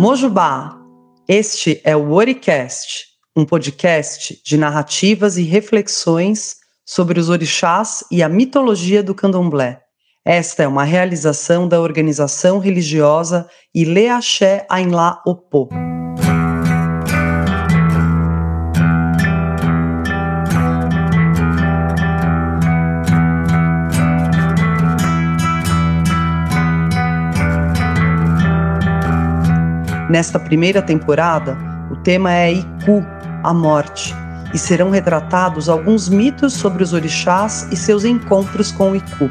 Mojubá, este é o Oricast, um podcast de narrativas e reflexões sobre os orixás e a mitologia do candomblé. Esta é uma realização da organização religiosa Ile Axé Ainlá Opô. Nesta primeira temporada, o tema é Iku, a morte, e serão retratados alguns mitos sobre os orixás e seus encontros com o Iku.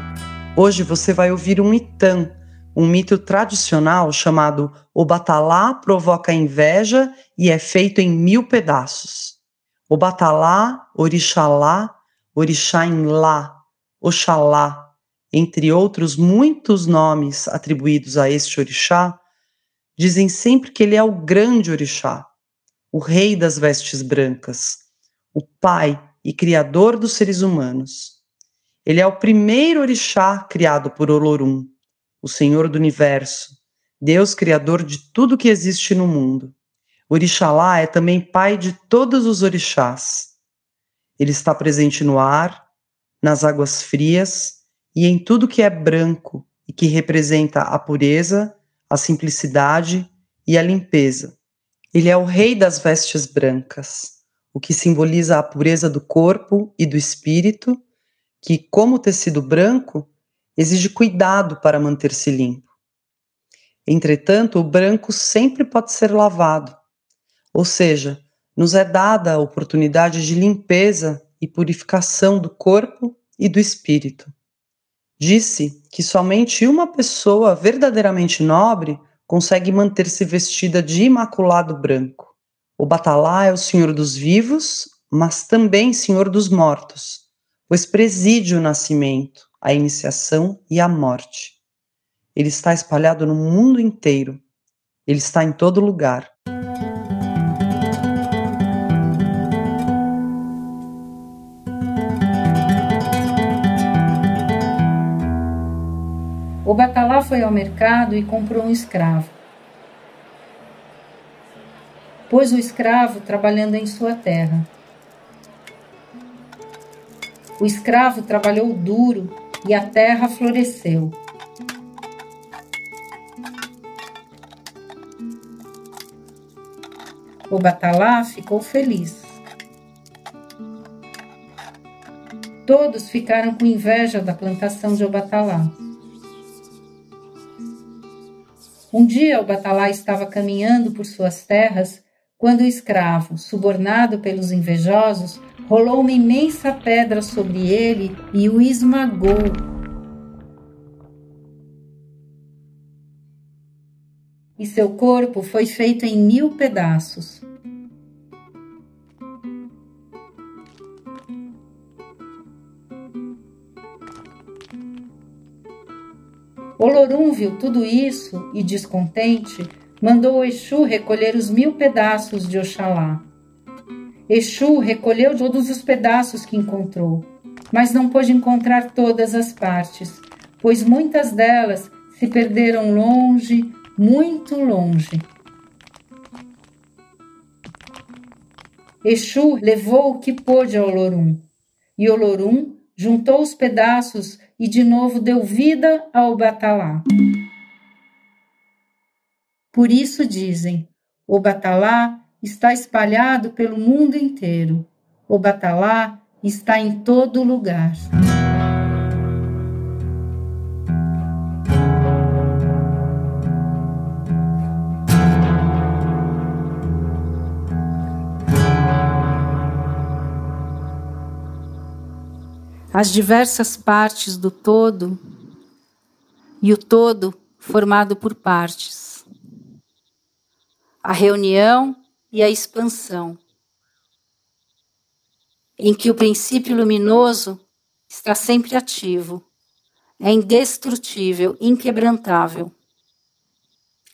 Hoje você vai ouvir um Itan, um mito tradicional chamado O Batalá provoca inveja e é feito em mil pedaços. O Batalá, Orixalá, Orixá-Inlá, Oxalá, entre outros muitos nomes atribuídos a este orixá, Dizem sempre que ele é o grande orixá, o rei das vestes brancas, o pai e criador dos seres humanos. Ele é o primeiro orixá criado por Olorum, o Senhor do universo, Deus criador de tudo que existe no mundo. Orixalá é também pai de todos os orixás. Ele está presente no ar, nas águas frias e em tudo que é branco e que representa a pureza a simplicidade e a limpeza. Ele é o rei das vestes brancas, o que simboliza a pureza do corpo e do espírito, que, como tecido branco, exige cuidado para manter-se limpo. Entretanto, o branco sempre pode ser lavado, ou seja, nos é dada a oportunidade de limpeza e purificação do corpo e do espírito. Disse que somente uma pessoa verdadeiramente nobre consegue manter-se vestida de imaculado branco. O Batalá é o senhor dos vivos, mas também senhor dos mortos, pois preside o nascimento, a iniciação e a morte. Ele está espalhado no mundo inteiro. Ele está em todo lugar. O Batalá foi ao mercado e comprou um escravo. Pôs o escravo trabalhando em sua terra. O escravo trabalhou duro e a terra floresceu. O Batalá ficou feliz. Todos ficaram com inveja da plantação de Obatalá. Um dia o Batalá estava caminhando por suas terras quando o escravo, subornado pelos invejosos, rolou uma imensa pedra sobre ele e o esmagou. E seu corpo foi feito em mil pedaços. Olorum viu tudo isso e, descontente, mandou Exu recolher os mil pedaços de Oxalá. Exu recolheu todos os pedaços que encontrou, mas não pôde encontrar todas as partes, pois muitas delas se perderam longe, muito longe. Exu levou o que pôde a Olorum, e Olorum juntou os pedaços e de novo deu vida ao Batalá. Por isso dizem: o Batalá está espalhado pelo mundo inteiro. O Batalá está em todo lugar. As diversas partes do todo e o todo formado por partes. A reunião e a expansão, em que o princípio luminoso está sempre ativo, é indestrutível, inquebrantável.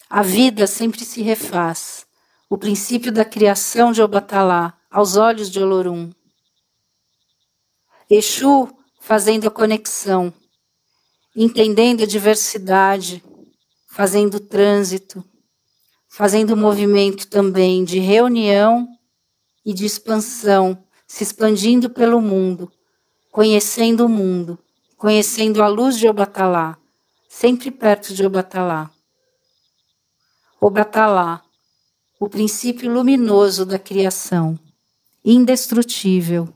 A vida sempre se refaz, o princípio da criação de Obatalá, aos olhos de Olorum. Exu fazendo a conexão, entendendo a diversidade, fazendo trânsito, fazendo movimento também de reunião e de expansão, se expandindo pelo mundo, conhecendo o mundo, conhecendo a luz de Obatalá, sempre perto de Obatalá. Obatalá, o princípio luminoso da criação, indestrutível,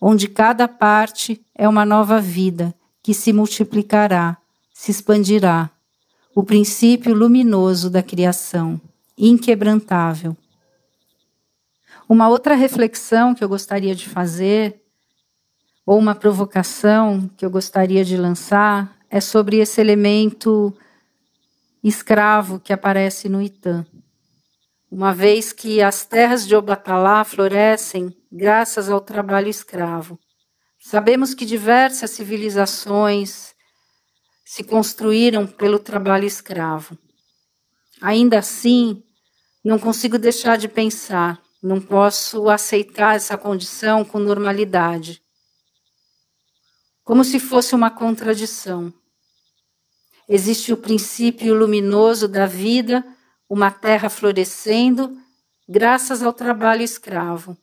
onde cada parte é uma nova vida que se multiplicará, se expandirá, o princípio luminoso da criação, inquebrantável. Uma outra reflexão que eu gostaria de fazer, ou uma provocação que eu gostaria de lançar, é sobre esse elemento escravo que aparece no Itã. Uma vez que as terras de Obatalá florescem graças ao trabalho escravo. Sabemos que diversas civilizações se construíram pelo trabalho escravo. Ainda assim, não consigo deixar de pensar não posso aceitar essa condição com normalidade. Como se fosse uma contradição. Existe o princípio luminoso da vida, uma terra florescendo, graças ao trabalho escravo.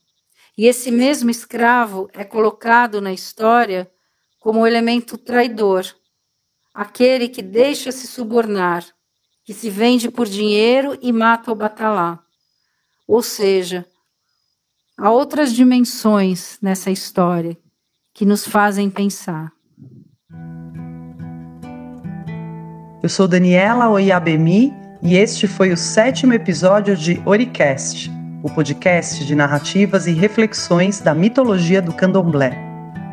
E esse mesmo escravo é colocado na história como elemento traidor, aquele que deixa se subornar, que se vende por dinheiro e mata o batalá. Ou seja, há outras dimensões nessa história que nos fazem pensar. Eu sou Daniela Oyabemi e este foi o sétimo episódio de Oricast, o podcast de narrativas e reflexões da mitologia do candomblé.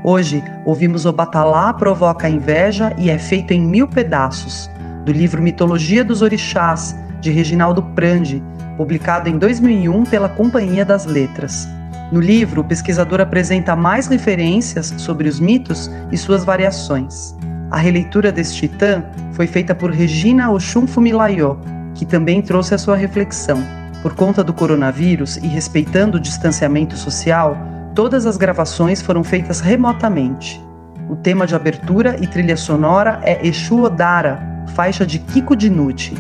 Hoje ouvimos O Batalá Provoca a Inveja e é Feito em Mil Pedaços, do livro Mitologia dos Orixás, de Reginaldo Prandi, publicado em 2001 pela Companhia das Letras. No livro, o pesquisador apresenta mais referências sobre os mitos e suas variações. A releitura deste titã foi feita por Regina Oxumfumilayó, que também trouxe a sua reflexão. Por conta do coronavírus e respeitando o distanciamento social, todas as gravações foram feitas remotamente. O tema de abertura e trilha sonora é Exu Odara, faixa de Kiko Dinucci.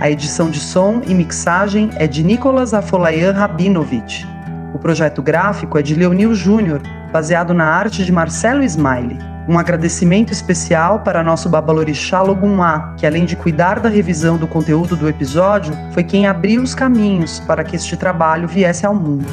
A edição de som e mixagem é de Nicolas Afolayan Rabinovich. O projeto gráfico é de Leonil Júnior, baseado na arte de Marcelo Smiley. Um agradecimento especial para nosso babalorixá Logumá, que além de cuidar da revisão do conteúdo do episódio, foi quem abriu os caminhos para que este trabalho viesse ao mundo.